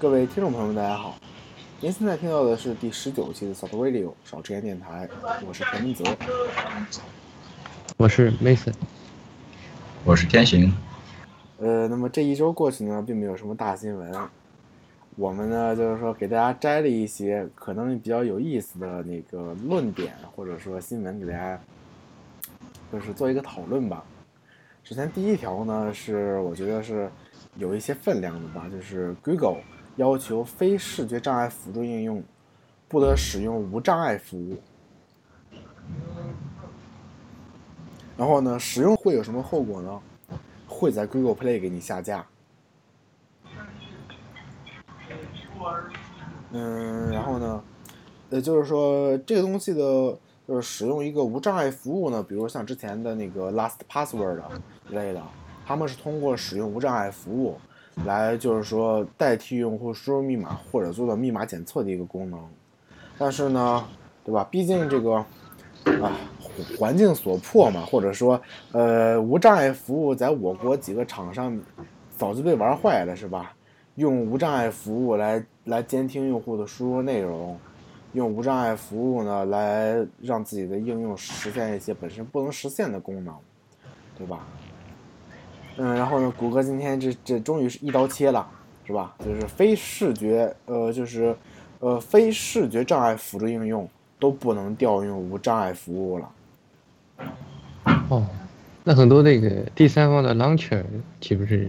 各位听众朋友们，大家好！您现在听到的是第十九期的 Soft Radio 少吃言电台，我是田明泽，我是 Mason，我是天行。呃，那么这一周过去呢，并没有什么大新闻。我们呢，就是说给大家摘了一些可能比较有意思的那个论点，或者说新闻，给大家就是做一个讨论吧。首先第一条呢，是我觉得是有一些分量的吧，就是 Google 要求非视觉障碍辅助应用不得使用无障碍服务。然后呢，使用会有什么后果呢？会在 Google Play 给你下架。嗯，然后呢，呃，就是说这个东西的，就是使用一个无障碍服务呢，比如像之前的那个 Last Password 之类的，他们是通过使用无障碍服务来，就是说代替用户输入密码或者做到密码检测的一个功能。但是呢，对吧？毕竟这个啊环境所迫嘛，或者说呃无障碍服务在我国几个厂商早就被玩坏了，是吧？用无障碍服务来来监听用户的输入内容，用无障碍服务呢来让自己的应用实现一些本身不能实现的功能，对吧？嗯，然后呢，谷歌今天这这终于是一刀切了，是吧？就是非视觉呃，就是呃非视觉障碍辅助应用都不能调用无障碍服务了。哦，那很多那个第三方的 launcher 岂不是？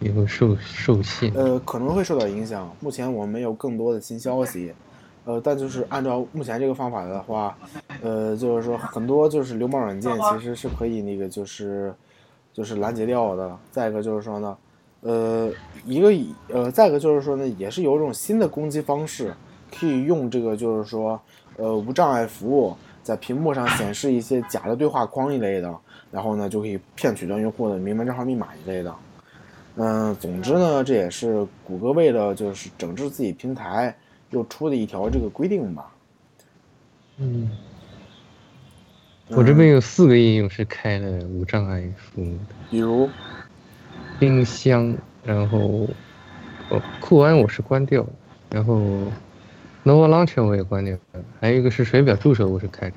也会受受限，呃，可能会受到影响。目前我们没有更多的新消息，呃，但就是按照目前这个方法的话，呃，就是说很多就是流氓软件其实是可以那个就是就是拦截掉的。再一个就是说呢，呃，一个呃，再一个就是说呢，也是有一种新的攻击方式，可以用这个就是说呃无障碍服务在屏幕上显示一些假的对话框一类的，然后呢就可以骗取到用户的名门账号密码一类的。嗯，总之呢，这也是谷歌为了就是整治自己平台又出的一条这个规定吧。嗯，我这边有四个应用是开了无障碍服务的，比如冰箱，然后哦酷安我是关掉了，然后 Nova Launcher 我也关掉了，还有一个是水表助手我是开着。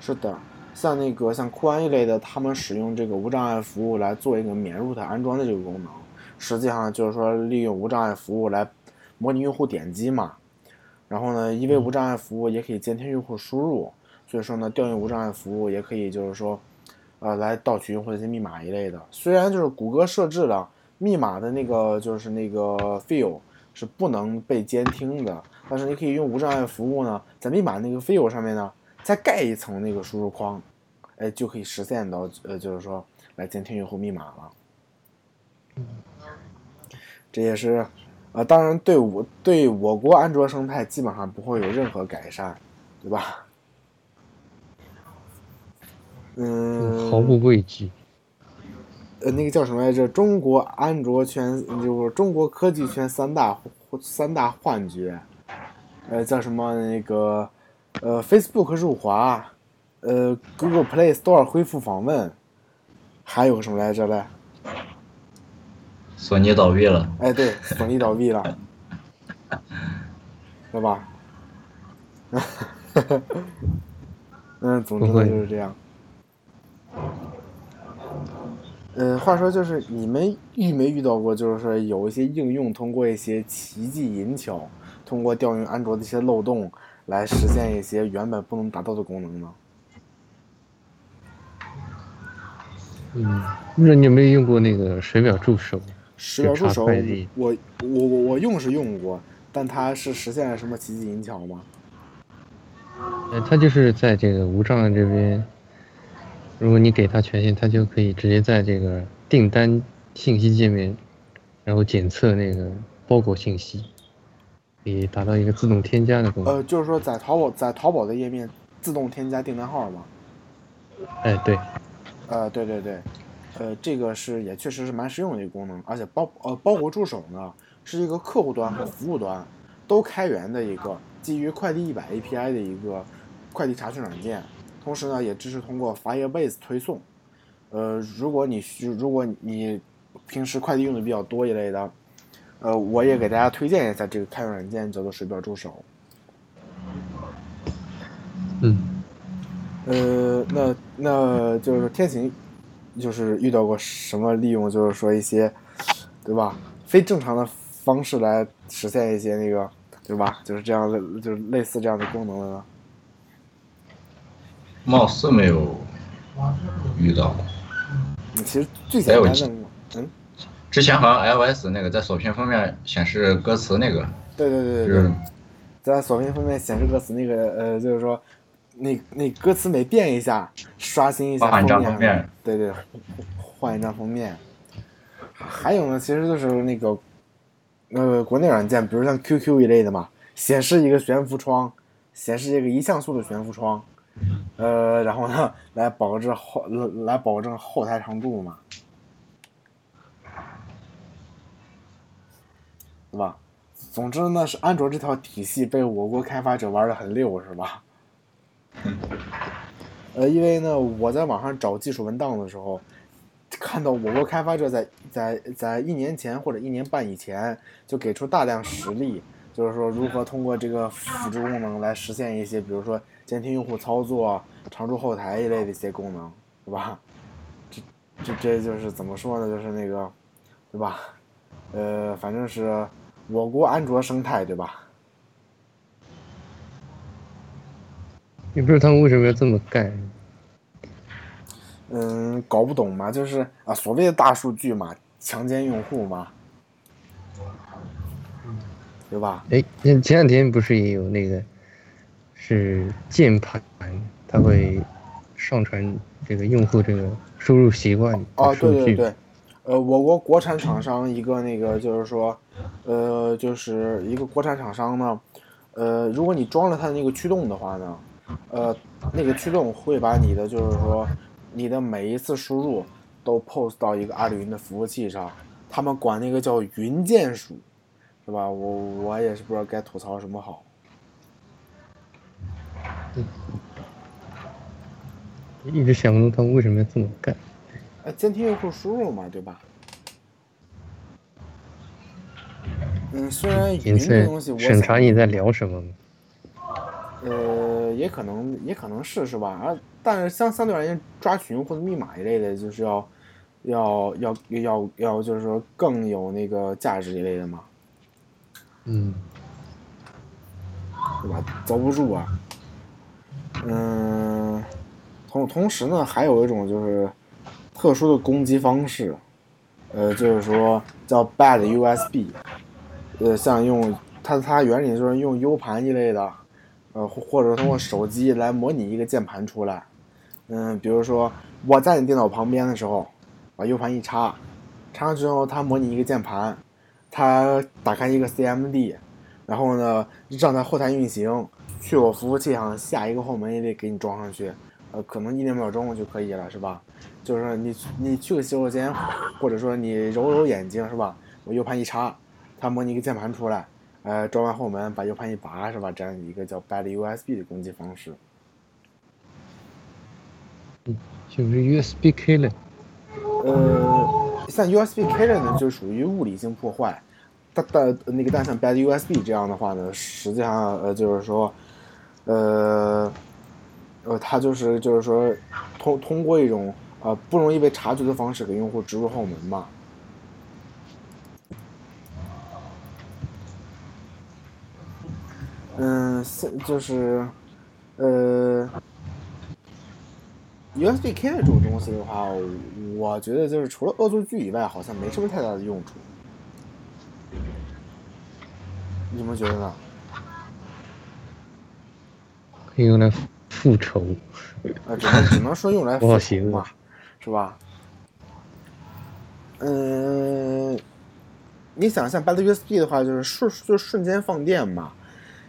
是的。像那个像酷安一类的，他们使用这个无障碍服务来做一个免 root 安装的这个功能，实际上就是说利用无障碍服务来模拟用户点击嘛。然后呢，因为无障碍服务也可以监听用户输入，所以说呢，调用无障碍服务也可以就是说，呃，来盗取用户的一些密码一类的。虽然就是谷歌设置了密码的那个就是那个 field 是不能被监听的，但是你可以用无障碍服务呢，在密码那个 field 上面呢。再盖一层那个输入框，哎，就可以实现到呃，就是说来监听用户密码了。这也是，呃，当然对我对我国安卓生态基本上不会有任何改善，对吧？嗯，毫不畏惧。呃，那个叫什么来着？中国安卓圈就是中国科技圈三大三大幻觉，呃，叫什么那个？呃，Facebook 入华，呃，Google Play Store 恢复访问，还有什么来着嘞？索尼倒闭了。哎，对，索尼倒闭了，对吧？嗯，总之就是这样。嗯，话说就是你们遇没遇到过，就是说有一些应用通过一些奇技淫巧，通过调用安卓的一些漏洞。来实现一些原本不能达到的功能呢？嗯，那你有没有用过那个水表助手？水表助手，我我我我用是用过，但它是实现了什么奇技淫巧吗？呃，它就是在这个无障碍这边，如果你给它权限，它就可以直接在这个订单信息界面，然后检测那个包裹信息。可以达到一个自动添加的功能。呃，就是说在淘宝在淘宝的页面自动添加订单号吗？哎，对。呃，对对对，呃，这个是也确实是蛮实用的一个功能，而且包呃包裹助手呢是一个客户端和服务端都开源的一个基于快递一百 API 的一个快递查询软件，同时呢也支持通过 Firebase 推送。呃，如果你需如果你平时快递用的比较多一类的。呃，我也给大家推荐一下这个开源软件，叫做水表助手。嗯，呃，那那就是天行，就是遇到过什么利用，就是说一些，对吧？非正常的方式来实现一些那个，对吧？就是这样类，就是类似这样的功能的呢？貌似没有遇到过。嗯其实最简单的，嗯，之前好像 iOS 那个在锁屏封面显示歌词那个，对对对对对就是，在锁屏封面显示歌词那个，呃，就是说，那那歌词每变一下，刷新一下换一张封封面对对，换一张封面。还有呢，其实就是那个，呃，国内软件，比如像 QQ 一类的嘛，显示一个悬浮窗，显示一个一像素的悬浮窗，呃，然后呢，来保证后来保证后台常驻嘛，对吧？总之呢，是安卓这套体系被我国开发者玩的很溜，是吧？呃，因为呢，我在网上找技术文档的时候，看到我国开发者在在在一年前或者一年半以前就给出大量实例，就是说如何通过这个辅助功能来实现一些，比如说监听用户操作、常驻后台一类的一些功能，对吧？这这这就是怎么说呢？就是那个，对吧？呃，反正是我国安卓生态，对吧？也不知道他们为什么要这么干。嗯，搞不懂嘛，就是啊，所谓的大数据嘛，强奸用户嘛，对吧？哎，前前两天不是也有那个是键盘，它会上传这个用户这个输入习惯哦。对对对，呃，我国国产厂商一个那个就是说，呃，就是一个国产厂商呢，呃，如果你装了它的那个驱动的话呢，呃，那个驱动会把你的就是说你的每一次输入都 post 到一个阿里云的服务器上，他们管那个叫云键鼠，是吧？我我也是不知道该吐槽什么好。一直想不通他们为什么要这么干。呃，监听用户输入嘛，对吧？嗯，虽然云仅次这东西我审查你在聊什么？呃，也可能也可能是是吧？啊，但是相相对而言，抓取用户的密码一类的，就是要要要要要，就是说更有那个价值一类的嘛，嗯，对吧？遭不住啊。嗯，同同时呢，还有一种就是特殊的攻击方式，呃，就是说叫 bad USB，呃，像用它它原理就是用 U 盘一类的，呃，或者通过手机来模拟一个键盘出来。嗯，比如说我在你电脑旁边的时候，把 U 盘一插，插上之后，它模拟一个键盘，它打开一个 CMD，然后呢让它后台运行，去我服务器上下一个后门也得给你装上去，呃，可能一两秒钟就可以了，是吧？就是说你你去个洗手间，或者说你揉揉眼睛，是吧？我 U 盘一插，它模拟一个键盘出来，呃，装完后门把 U 盘一拔，是吧？这样一个叫 bad USB 的攻击方式。就是 USB killer。呃，像 USB killer 呢，就属于物理性破坏。但但那个但像 bad USB 这样的话呢，实际上呃就是说，呃呃，它就是就是说通通过一种呃不容易被察觉的方式给用户植入后门嘛。嗯，就是呃。，USB Key 这种东西的话，我觉得就是除了恶作剧以外，好像没什么太大的用处。你怎么觉得呢？可以用来复仇。啊，只能只能说用来复仇嘛，是吧？嗯，你想像 bad USB 的话，就是瞬就瞬间放电嘛。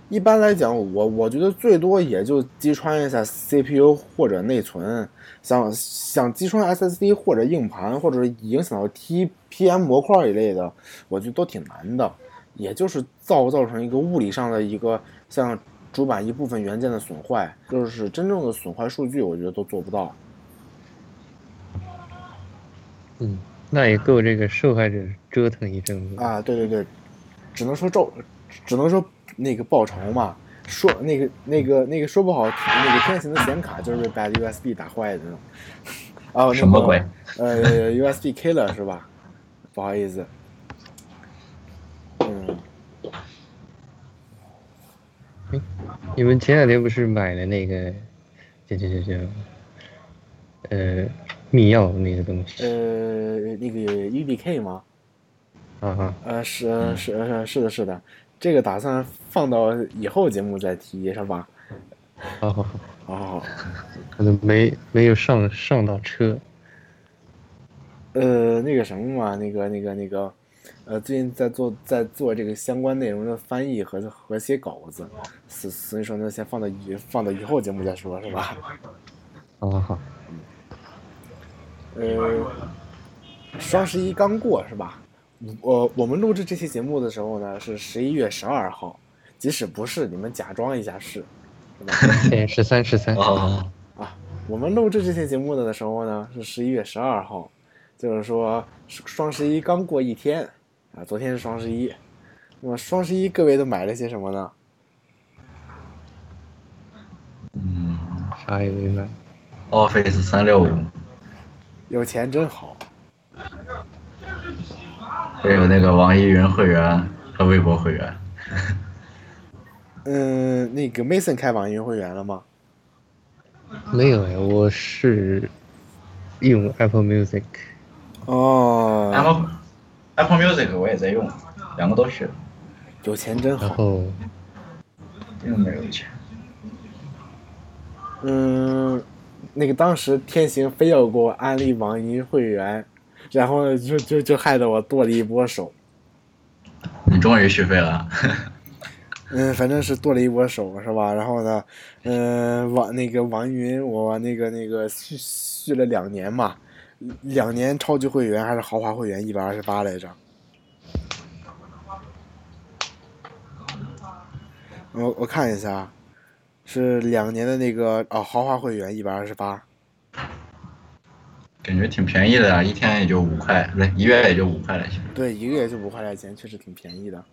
一般来讲，我我觉得最多也就击穿一下 CPU 或者内存，想想击穿 SSD 或者硬盘，或者是影响到 TPM 模块一类的，我觉得都挺难的。也就是造造成一个物理上的一个像主板一部分元件的损坏，就是真正的损坏数据，我觉得都做不到。嗯，那也够这个受害者折腾一阵子。啊，对对对，只能说咒，只能说那个报仇嘛。说那个那个那个说不好，那个天行的显卡就是被 bad USB 打坏的那种。哦，什么鬼？呃，USB K 了是吧？不好意思。你们前两天不是买了那个，叫叫叫叫，呃，密钥那个东西？呃，那个 UBK 吗？啊哈，呃，是是是是的，是的，这个打算放到以后节目再提，是吧？好好好，好好好。可能没没有上上到车。呃，那个什么嘛，那个那个那个，呃，最近在做在做这个相关内容的翻译和和写稿子，所所以说呢，先放到以放到以后节目再说，是吧？好好好。呃，双十一刚过是吧？我我们录制这期节目的时候呢，是十一月十二号，即使不是，你们假装一下是，是吧？对，十三十三。啊，啊，我们录制这期节目的时候呢，是十一月十二号，就是说双十一刚过一天啊，昨天是双十一。那么双十一各位都买了些什么呢？嗯啥也没买。，Office 三六五，有钱真好。还有那个网易云会员和微博会员。嗯，那个 Mason 开网易云会员了吗？没有哎，我是用 Apple Music。哦，Apple Apple Music 我也在用，两个都是，有钱真好。然后并没有钱。嗯，那个当时天行非要给我安利网易云会员，然后，就就就害得我剁了一波手。你终于续费了。嗯，反正是剁了一波手，是吧？然后呢，嗯，网那个网易云，我那个那个续续了两年嘛，两年超级会员还是豪华会员一百二十八来着。我我看一下，是两年的那个哦豪华会员一百二十八。感觉挺便宜的啊，一天也就五块，不对，一月也就五块来钱。对，一个月就五块来钱，确实挺便宜的。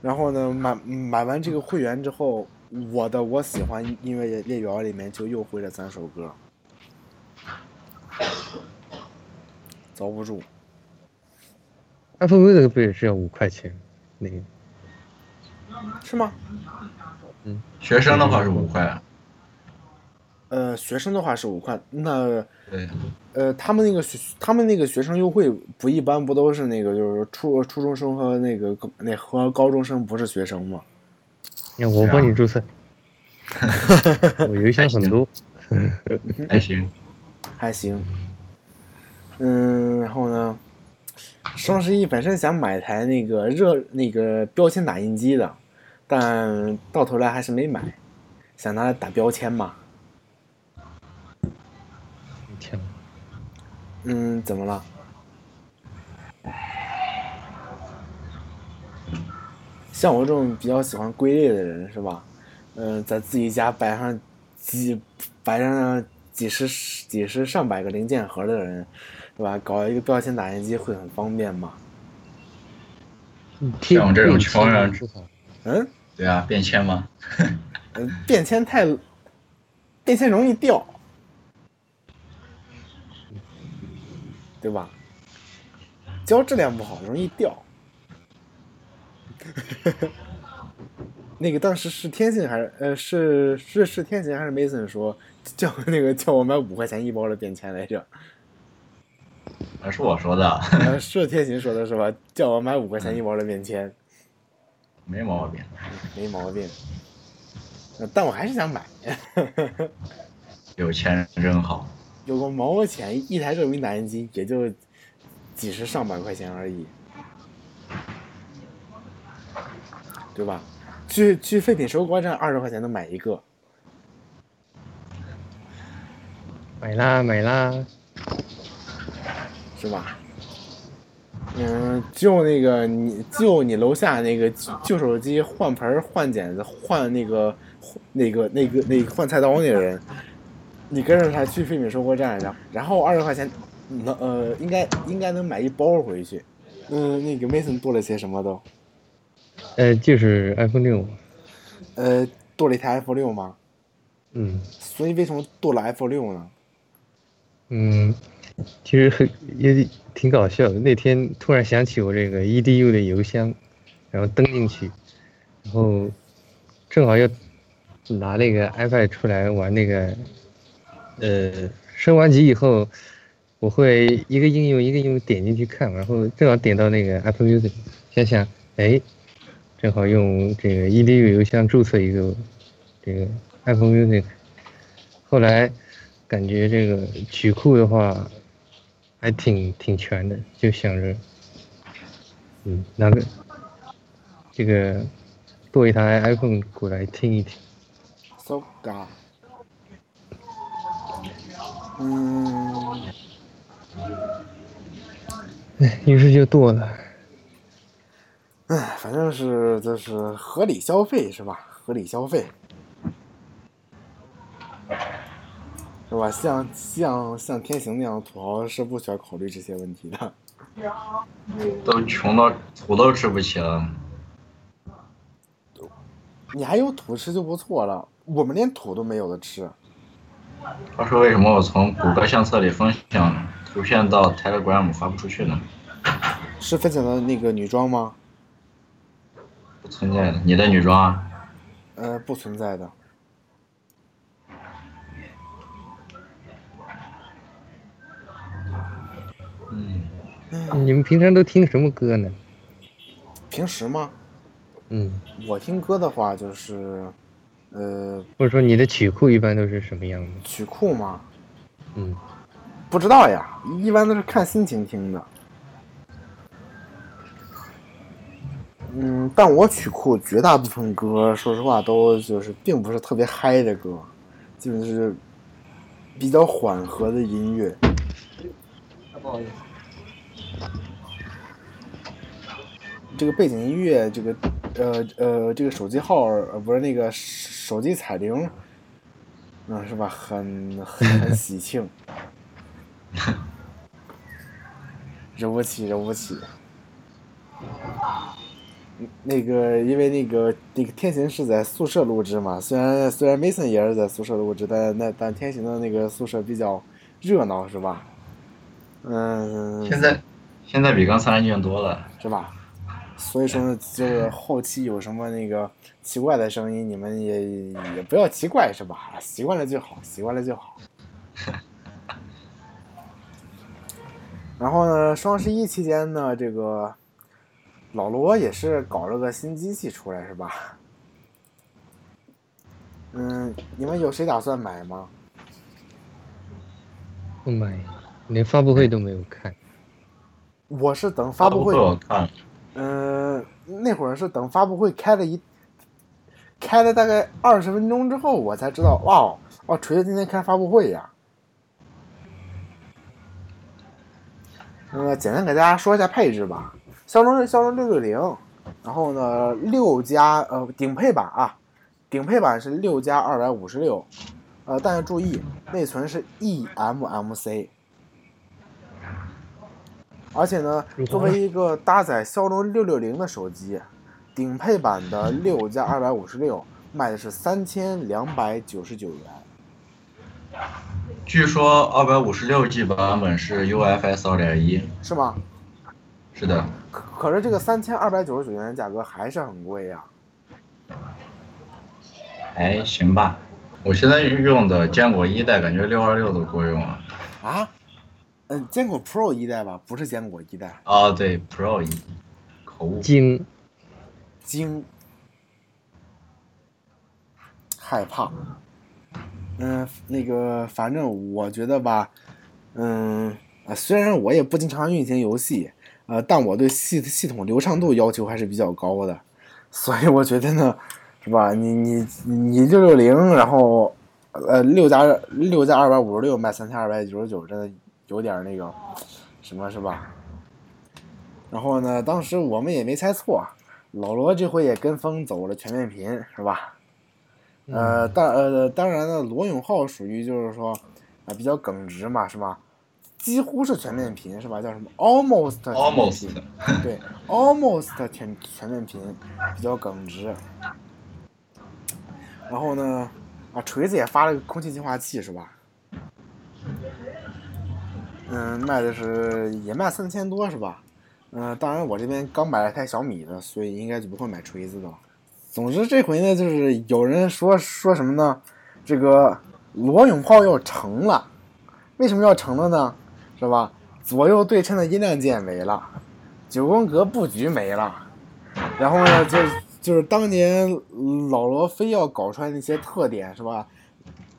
然后呢，买买完这个会员之后，我的我喜欢音乐列表里面就又回了三首歌，遭不住。Apple Music 不也是要五块钱？那个是吗？嗯学生的话是五块，呃，学生的话是五块，那对，呃，他们那个学他们那个学生优惠不一般不都是那个就是初初中生和那个高那和高中生不是学生吗？那我帮你注册。我邮箱很多。还行。还行。嗯，然后呢，双十一本身想买台那个热那个标签打印机的，但到头来还是没买，想拿来打标签嘛。天，嗯，怎么了？像我这种比较喜欢归类的人是吧？嗯、在自己家摆上几摆上几十几十上百个零件盒的人，是吧？搞一个标签打印机会很方便嘛？像我这种穷人嗯，对啊，便签吗，嗯，便签太便签容易掉，对吧？胶质量不好，容易掉。那个当时是天信还是呃是是是天行还是 Mason 说叫那个叫我买五块钱一包的便签来着？那是我说的，呃，是天行说的是吧？叫我买五块钱一包的便签，没毛病。没毛病。呃但我还是想买，有钱人真好。有个毛钱一台热敏打印机也就几十上百块钱而已，对吧？去去废品收购站二十块钱能买一个，买啦买啦，是吧？嗯，就那个你就你楼下那个旧旧手机换盆儿换剪子换那个那个那个那个换菜刀那个人，你跟着他去废品收购站，然后然后二十块钱能呃应该应该能买一包回去，嗯，那个 Mason 剁了些什么都？呃，就是 iPhone 六，呃，剁了一台 iPhone 六吗？嗯所以为什么剁了 iPhone 六呢？嗯，其实很也挺搞笑的。那天突然想起我这个 edu 的邮箱，然后登进去，然后正好要拿那个 iPad 出来玩那个，呃，升完级以后，我会一个应用一个应用点进去看，然后正好点到那个 Apple Music，想想，哎，正好用这个 edu 邮箱注册一个这个 Apple Music，后来感觉这个曲库的话还挺挺全的，就想着，嗯，拿个这个剁一台 iPhone 过来听一听。So ga。嗯，哎，于是就剁了。哎，反正是就是合理消费是吧？合理消费，是吧？像像像天行那样的土豪是不需要考虑这些问题的。都穷到土都吃不起了。你还有土吃就不错了，我们连土都没有的吃。他说为什么我从谷歌相册里分享图片到 Telegram 发不出去呢？是分享的那个女装吗？不存在的，你的女装啊？呃，不存在的。你们平常都听什么歌呢？平时吗？嗯，我听歌的话就是，呃，或者说你的曲库一般都是什么样的？曲库吗？嗯，不知道呀，一般都是看心情听的。嗯，但我曲库绝大部分歌，说实话都就是并不是特别嗨的歌，基本是比较缓和的音乐。不好意思。这个背景音乐，这个呃呃，这个手机号呃不是那个手机彩铃，嗯，是吧？很很很喜庆，惹不起，惹不起。那个，因为那个那个天行是在宿舍录制嘛，虽然虽然 Mason 也是在宿舍录制，但那但天行的那个宿舍比较热闹，是吧？嗯，现在现在比刚才安静多了。是吧？所以说呢，就是后期有什么那个奇怪的声音，你们也也不要奇怪，是吧？习惯了就好，习惯了就好。然后呢，双十一期间呢，这个老罗也是搞了个新机器出来，是吧？嗯，你们有谁打算买吗？不买，连发布会都没有看。我是等发布会我看嗯，那会儿是等发布会开了一开了大概二十分钟之后，我才知道，哇哦，锤子今天开发布会呀。呃，简单给大家说一下配置吧。骁龙是骁龙六六零，然后呢，六加呃顶配版啊，顶配版是六加二百五十六，呃，但是注意，内存是 eMMC。而且呢，作为一个搭载骁龙六六零的手机，顶配版的六加二百五十六卖的是三千两百九十九元，据说二百五十六 G 版本是 UFS 二点一。是吗？是的，可可是这个三千二百九十九元的价格还是很贵呀、还行吧。我现在用的坚果一代，感觉六二六都够用了。啊。嗯，坚果 Pro 一代吧，不是坚果一代，哦，对，Pro 一，口误。惊，惊，害怕。嗯，那个，反正我觉得吧，嗯，啊，虽然我也不经常运行游戏，呃，但我对系系统流畅度要求还是比较高的，所以我觉得呢，是吧？你你你六六零，然后呃六加六加二百五十六卖三千二百九十九，真的有点那个什么，是吧？然后呢，当时我们也没猜错，老罗这回也跟风走了全面屏，是吧？呃，当呃当然呢，罗永浩属于就是说啊、比较耿直嘛，是吧？几乎是全面屏是吧？叫什么？almost 全面 almost 屏 对，almost 全全面屏比较耿直。然后呢，啊，锤子也发了个空气净化器是吧？嗯，卖的是也卖三千多是吧？嗯、当然我这边刚买了台小米的，所以应该就不会买锤子的。总之这回呢，就是有人说说什么呢？这个罗永炮要成了，为什么要成了呢？是吧？左右对称的音量键没了，九宫格布局没了，然后呢，就就是当年老罗非要搞出来那些特点是吧？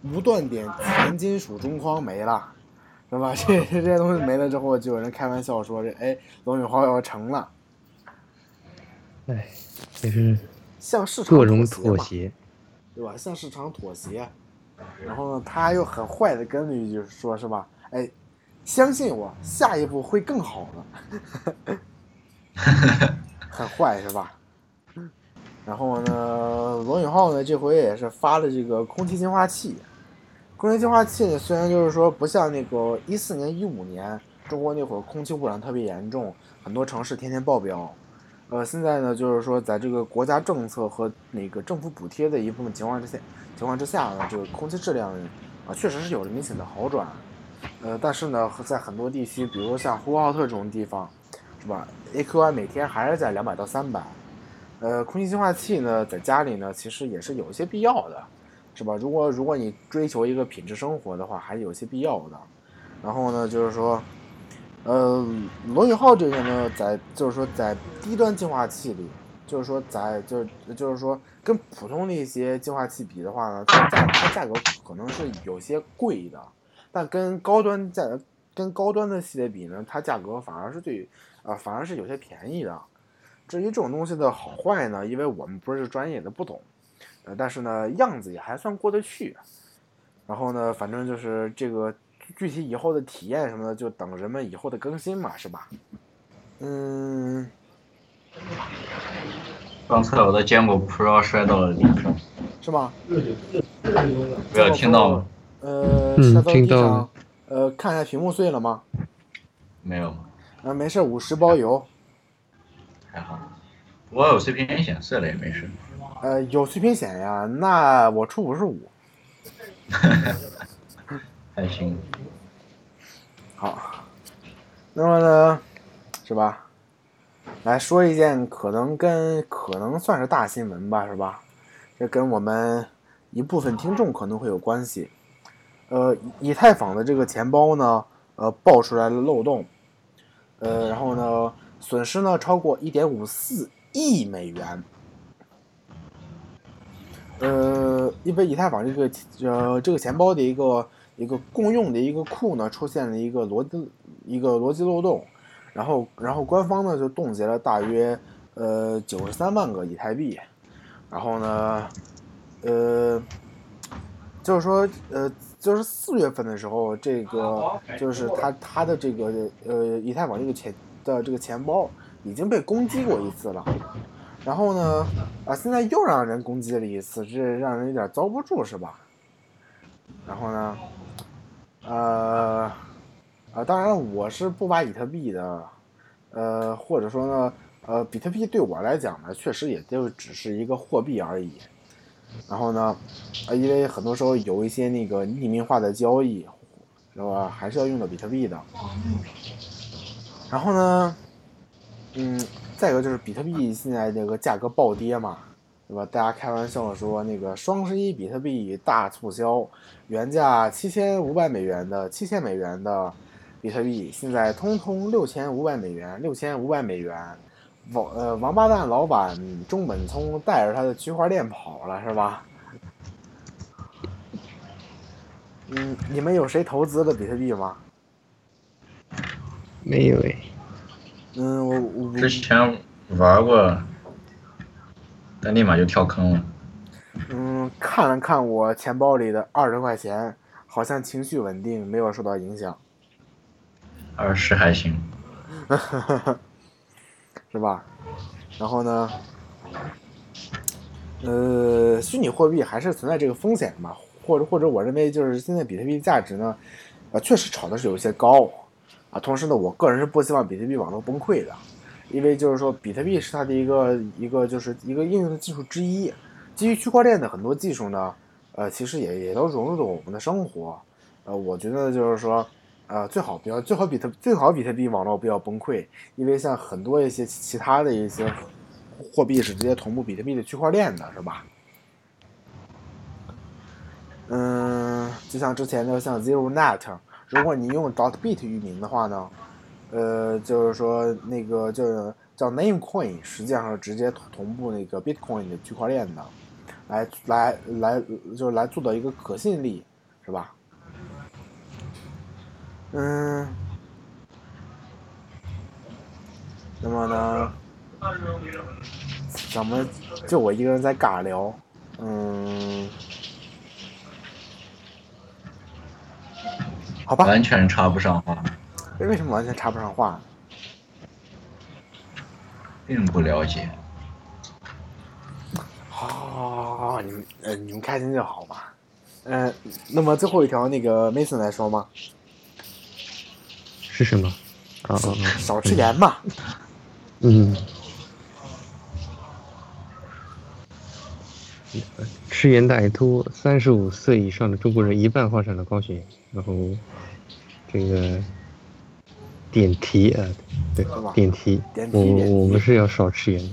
无断点全金属中框没了，是吧？这这些东西没了之后，就有人开玩笑说这哎，龙永浩要成了，哎，也是向市场各种妥协。对吧？向市场妥协，然后呢，他又很坏的跟了一句说，是吧？哎，相信我，下一步会更好的，很坏是吧？然后呢，罗永浩呢这回也是发了这个空气净化器。空气净化器呢，虽然就是说不像那个一四年、一五年中国那会儿空气污染特别严重，很多城市天天爆标，呃，现在呢，就是说，在这个国家政策和那个政府补贴的一部分情况之下，情况之下呢，这个空气质量啊、确实是有了明显的好转。呃，但是呢，在很多地区，比如说像呼和浩特这种地方，是吧？AQI 每天还是在两百到三百。呃，空气净化器呢，在家里呢，其实也是有一些必要的，是吧？如果如果你追求一个品质生活的话，还是有些必要的。然后呢，就是说，呃，罗永浩这个呢，在就是说在低端净化器里，就是说在就是就是说跟普通的一些净化器比的话呢，它价它价格可能是有些贵的，但跟高端价跟高端的系列比呢，它价格反而是对啊、反而是有些便宜的。至于这种东西的好坏呢，因为我们不是专业的，不懂，呃，但是呢，样子也还算过得去。然后呢，反正就是这个具体以后的体验什么的，就等人们以后的更新嘛，是吧？嗯，刚才我的坚果 Pro 摔到了地上，是吗？没有听到吗？呃，嗯摔到地上听到，呃，看一下屏幕碎了吗？没有，啊，没事，五十包邮。还好。我有碎片显示了也没事。呃，有碎屏险呀，那我出五十五。还行。好，那么呢，是吧？来说一件可能跟可能算是大新闻吧，是吧？这跟我们一部分听众可能会有关系。呃，以太坊的这个钱包呢，呃，爆出来了漏洞，呃，然后呢，损失呢超过一点五四亿美元。呃，因为以太坊这个呃这个钱包的一个一个共用的一个库呢，出现了一个逻辑一个逻辑漏洞，然后然后官方呢就冻结了大约呃九十三万个以太币，然后呢，呃，就是说呃就是四月份的时候，这个就是他他的这个呃以太坊这个钱的这个钱包已经被攻击过一次了。然后呢，啊，现在又让人攻击了一次，这让人有点遭不住，是吧？然后呢，呃，啊，当然我是不挖比特币的，呃，或者说呢，呃，比特币对我来讲呢，确实也就只是一个货币而已。然后呢，啊，因为很多时候有一些那个匿名化的交易，是吧？还是要用到比特币的。然后呢，嗯。再一个就是比特币现在这个价格暴跌嘛，对吧？大家开玩笑说那个双十一比特币大促销，原价七千五百美元的七千美元的比特币，现在通通六千五百美元，六千五百美元。王呃王八蛋老板中本聪带着他的区块链跑了是吧？嗯，你们有谁投资了比特币吗？没有哎，嗯，我我之前玩过，但立马就跳坑了。嗯，看了看我钱包里的二十块钱，好像情绪稳定，没有受到影响，二十还行，是吧？然后呢，呃，虚拟货币还是存在这个风险嘛，或者或者我认为就是现在比特币价值呢，呃，确实炒的是有些高，同时呢，我个人是不希望比特币网络崩溃的，因为就是说，比特币是它的一个一个就是一个应用的技术之一。基于区块链的很多技术呢，呃，其实也也都融入了我们的生活。呃，我觉得就是说，呃，最好不要最好比特最好比特币网络不要崩溃，因为像很多一些其他的一些货币是直接同步比特币的区块链的，是吧？嗯，就像之前的像 ZeroNet，如果你用 dotbit 域名的话呢，呃，就是说那个就叫 Namecoin，实际上是直接同步那个 Bitcoin 的区块链的，来来来，就是来做到一个可信力，是吧？嗯，那么呢，咱们就我一个人在尬聊，嗯。好吧，完全插不上话。为什么完全插不上话？并不了解。好，好，好，你们，呃，你们开心就好吧。嗯，那么最后一条，那个 Mason 来说吗？是什么？啊啊啊！少吃盐嘛。嗯。吃盐大于秃，三十五岁以上的中国人一半患上了高血压，然后。这个点题啊，对，点题，我我们是要少吃盐。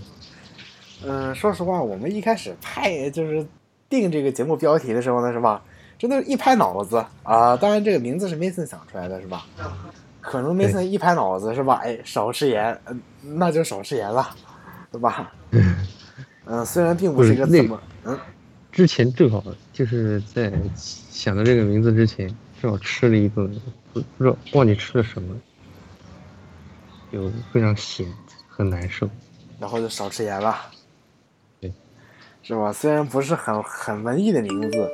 嗯，说实话，我们一开始拍就是定这个节目标题的时候呢，是吧？真的，一拍脑子啊！当然，这个名字是 Mason 想出来的，是吧？可能 Mason 一拍脑子，是吧？哎，少吃盐，嗯，那就少吃盐了，对吧？嗯，虽然并不是一个这么，嗯，之前正好就是在想到这个名字之前，正好吃了一顿。不不知道忘记吃了什么，就非常咸，很难受，然后就少吃盐了，对，是吧？虽然不是很很文艺的名字，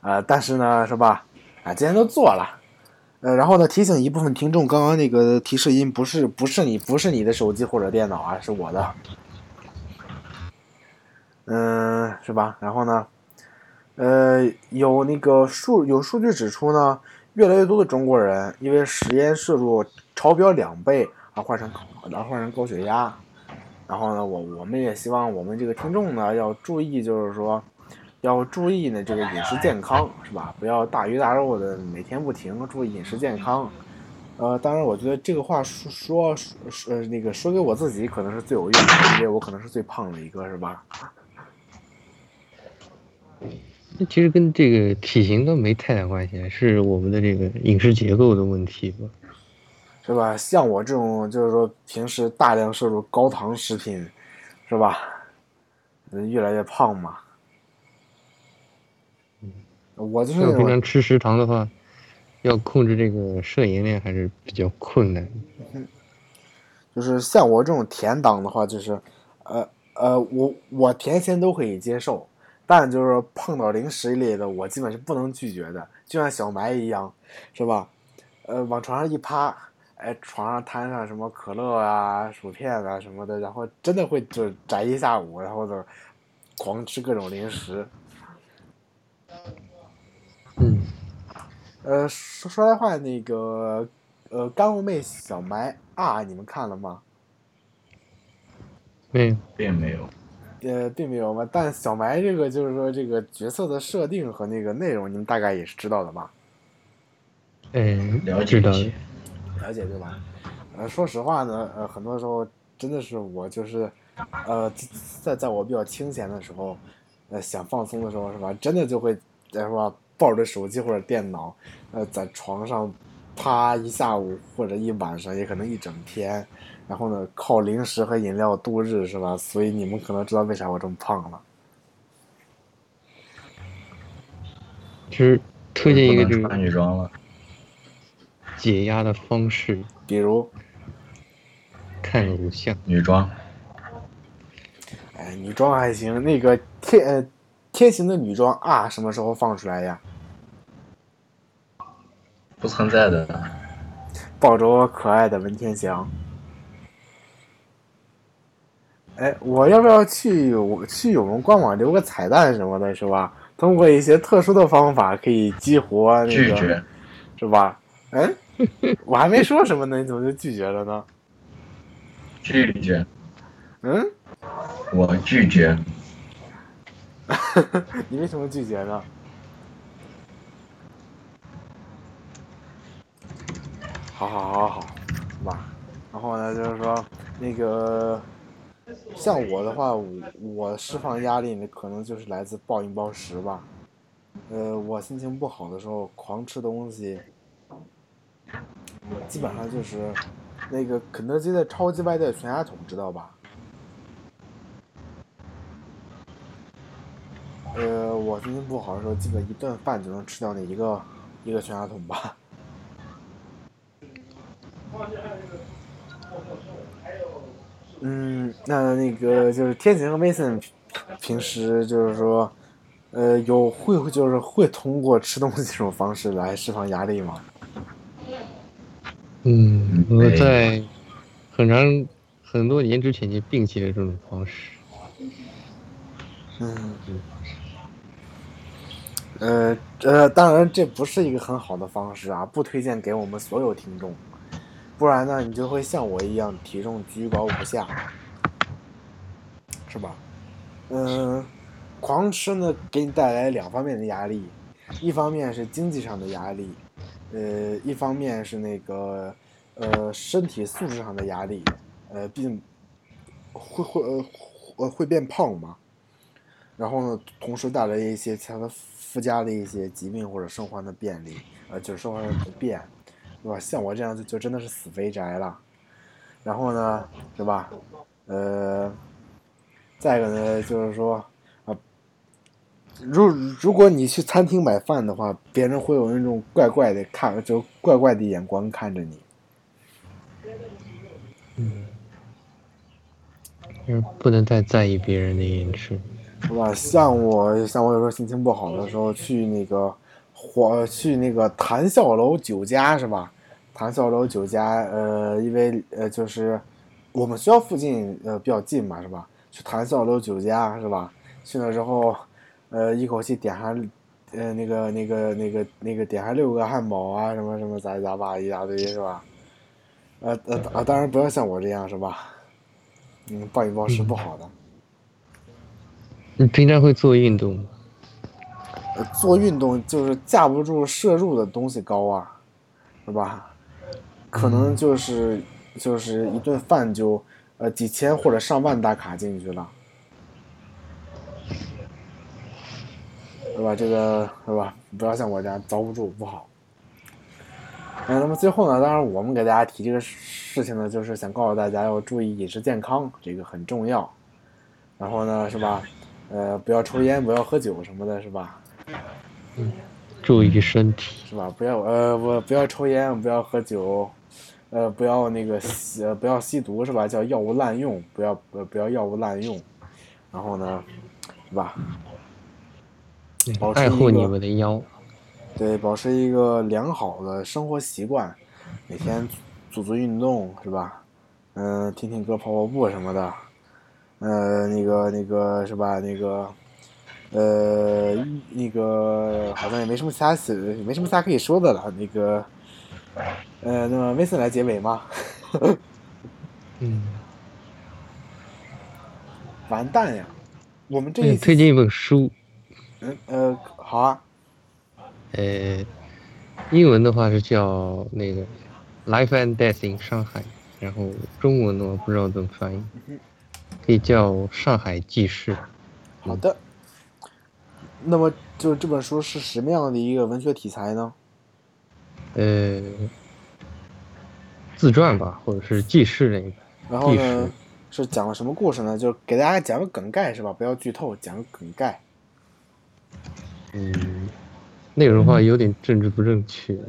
呃，但是呢，是吧？啊，既然都做了，呃，然后呢，提醒一部分听众，刚刚那个提示音不是不是你不是你的手机或者电脑啊，是我的，嗯，是吧？然后呢，呃，有那个数有数据指出呢。越来越多的中国人因为食盐摄入超标两倍而患上而患上高血压，然后呢，我我们也希望我们这个听众呢要注意，就是说要注意呢这个饮食健康，是吧？不要大鱼大肉的每天不停，注意饮食健康。呃，当然，我觉得这个话说说说呃那个说给我自己可能是最有用的，因为我可能是最胖的一个，是吧？那其实跟这个体型都没太大关系，是我们的这个饮食结构的问题吧？是吧？像我这种就是说平时大量摄入高糖食品，是吧？越来越胖嘛。嗯，我就是平常吃食堂的话，要控制这个摄盐量还是比较困难。就是像我这种甜党的话，就是呃呃，我我甜咸都可以接受。但就是碰到零食一类的，我基本是不能拒绝的，就像小埋一样，是吧？呃，往床上一趴，哎，床上摊上什么可乐啊、薯片啊什么的，然后真的会就宅一下午，然后就狂吃各种零食。嗯，呃，说说来话，那个呃，干物妹小埋啊，你们看了吗？没有，并没有。呃，并没有嘛，但小埋这个就是说这个角色的设定和那个内容，你们大概也是知道的吧？嗯，了解的，了解对吧？呃，说实话呢，呃，很多时候真的是我就是，呃，在在我比较清闲的时候，呃，想放松的时候是吧？真的就会是吧，抱着手机或者电脑，呃，在床上趴一下午或者一晚上，也可能一整天。然后呢，靠零食和饮料度日是吧？所以你们可能知道为啥我这么胖了。就是推荐一个就是女装了，解压的方式，比如看偶像。女装。哎，女装还行。那个天呃天行的女装啊，什么时候放出来呀？不存在的。抱着我可爱的文天祥。哎，我要不要去我去我们官网留个彩蛋什么的，是吧？通过一些特殊的方法可以激活那个，是吧？哎，我还没说什么呢，你怎么就拒绝了呢？拒绝，嗯，我拒绝。你为什么拒绝呢？好好好好，是吧？然后呢，就是说那个，像我的话，我释放压力呢，可能就是来自暴饮暴食吧。呃，我心情不好的时候，狂吃东西，基本上就是那个肯德基的超级外带全家桶，知道吧？呃，我心情不好的时候，基本一顿饭就能吃掉那一个一个全家桶吧。嗯，那那个就是天晴和 Mason 平时就是说，呃，有会就是会通过吃东西这种方式来释放压力吗？嗯，我在很长很多年之前就摒弃了这种方式。嗯，呃呃，当然这不是一个很好的方式啊，不推荐给我们所有听众，不然呢，你就会像我一样体重居高不下，是吧？嗯、狂吃呢给你带来两方面的压力，一方面是经济上的压力，呃，一方面是那个呃身体素质上的压力，呃，毕竟会会呃会会变胖嘛。然后呢，同时带来一些其他的附加的一些疾病或者生活的便利，呃，就是生活上的不便，对吧？像我这样子就真的是死肥宅了。然后呢，是吧？呃，再一个呢，就是说啊，如如果你去餐厅买饭的话，别人会有那种怪怪的看，就怪怪的眼光看着你。嗯就是不能太在意别人的眼神。是吧？像我，像我有时候心情不好的时候，去那个火，去那个谈笑楼酒家是吧？谈笑楼酒家，呃，因为呃，就是我们学校附近呃比较近嘛，是吧？去谈笑楼酒家是吧？去了之后，呃，一口气点上，呃，那个那个那个那个点上六个汉堡啊，什么什么杂七杂八一大堆是吧？呃呃啊，当然不要像我这样是吧？嗯，暴饮暴食不好的。你平常会做运动吗？做运动就是架不住摄入的东西高啊，是吧？可能就是就是一顿饭就呃几千或者上万大卡进去了，是吧？这个是吧？不要像我这样遭不住，不好。嗯，那么最后呢，当然我们给大家提这个事情呢，就是想告诉大家要注意饮食健康，这个很重要。然后呢，是吧？呃，不要抽烟，不要喝酒什么的，是吧？注意身体。是吧？不要呃，我不要抽烟，不要喝酒，呃，不要那个吸，呃，不要吸毒，是吧？叫药物滥用，不要呃不要药物滥用。然后呢，是吧？保持爱护你们的腰。对，保持一个良好的生活习惯，每天做做运动，是吧？嗯、听听歌，跑跑步什么的。呃，那个那个是吧？那个，呃，那个好像也没什么其他写，没什么其他可以说的了。那个，呃，那么威森来结尾吗？嗯，完蛋呀！我们这给一期，你推荐一本书，嗯呃，好啊，呃，英文的话是叫那个《Life and Death in 上海》，然后中文的话不知道怎么翻译，可以叫《上海记事》。好的。那么，就这本书是什么样的一个文学题材呢？呃，自传吧，或者是记事那个。然后呢，是讲了什么故事呢？就给大家讲个梗概是吧？不要剧透，讲个梗概。嗯，内容的话有点政治不正确，有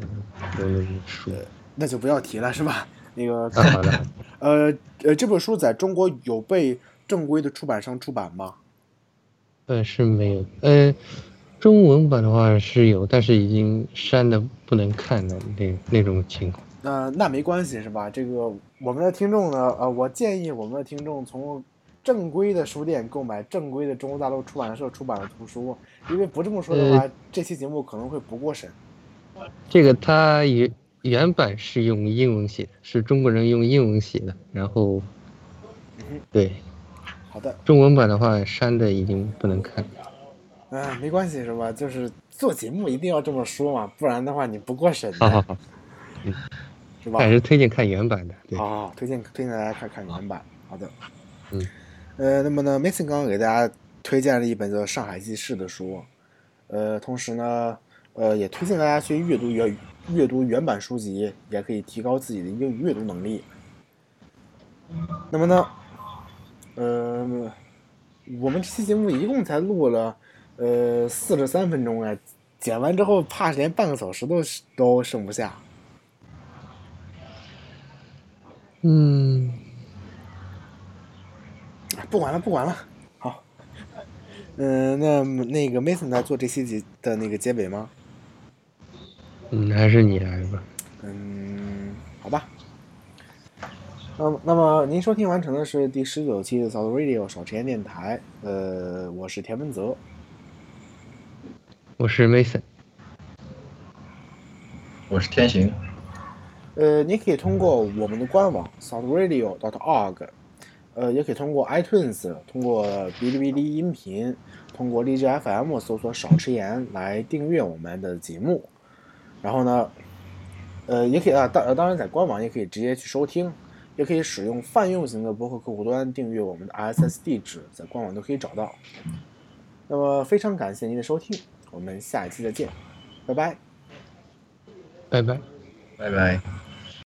那本书。那就不要提了是吧？那个，啊，好的，呃呃，这本书在中国有被正规的出版商出版吗？呃，是没有，呃，中文版的话是有，但是已经删的不能看的那那种情况。那、那没关系是吧？这个我们的听众呢，呃，我建议我们的听众从正规的书店购买正规的中国大陆出版社出版的图书，因为不这么说的话，这期节目可能会不过审。这个它原原版是用英文写的，是中国人用英文写的，然后对好的，中文版的话删的已经不能看。哎，没关系是吧？就是做节目一定要这么说嘛，不然的话你不过审的，好好好，是吧？还是推荐看原版的。对，好，推荐推荐大家看看原版。好的，嗯，呃，那么呢，Mason 刚刚给大家推荐了一本叫《上海记事》的书，呃，同时呢，呃，也推荐大家去阅读原阅读原版书籍，也可以提高自己的英语阅读能力。那么呢，呃，我们这期节目一共才录了呃四十三分钟啊，剪完之后怕是连半个小时都都剩不下。嗯，不管了，不管了，好。嗯、那那个 Mason 在做这期节的那个结尾吗？嗯，还是你来吧。嗯。那么，那么您收听完成的是第十九期的 South Radio 少吃盐电台。呃，我是田文泽。我是 Mason。我是天行，呃，你可以通过我们的官网 soundradio.org，呃，也可以通过 iTunes，通过哔哩哔哩音频，通过荔枝 FM 搜索“少吃盐”来订阅我们的节目。然后呢，呃，也可以啊，当呃当然在官网也可以直接去收听，也可以使用泛用型的博客客户端订阅我们的 RSS 地址，在官网都可以找到。那么非常感谢您的收听，我们下一期再见，拜拜。拜拜。拜拜。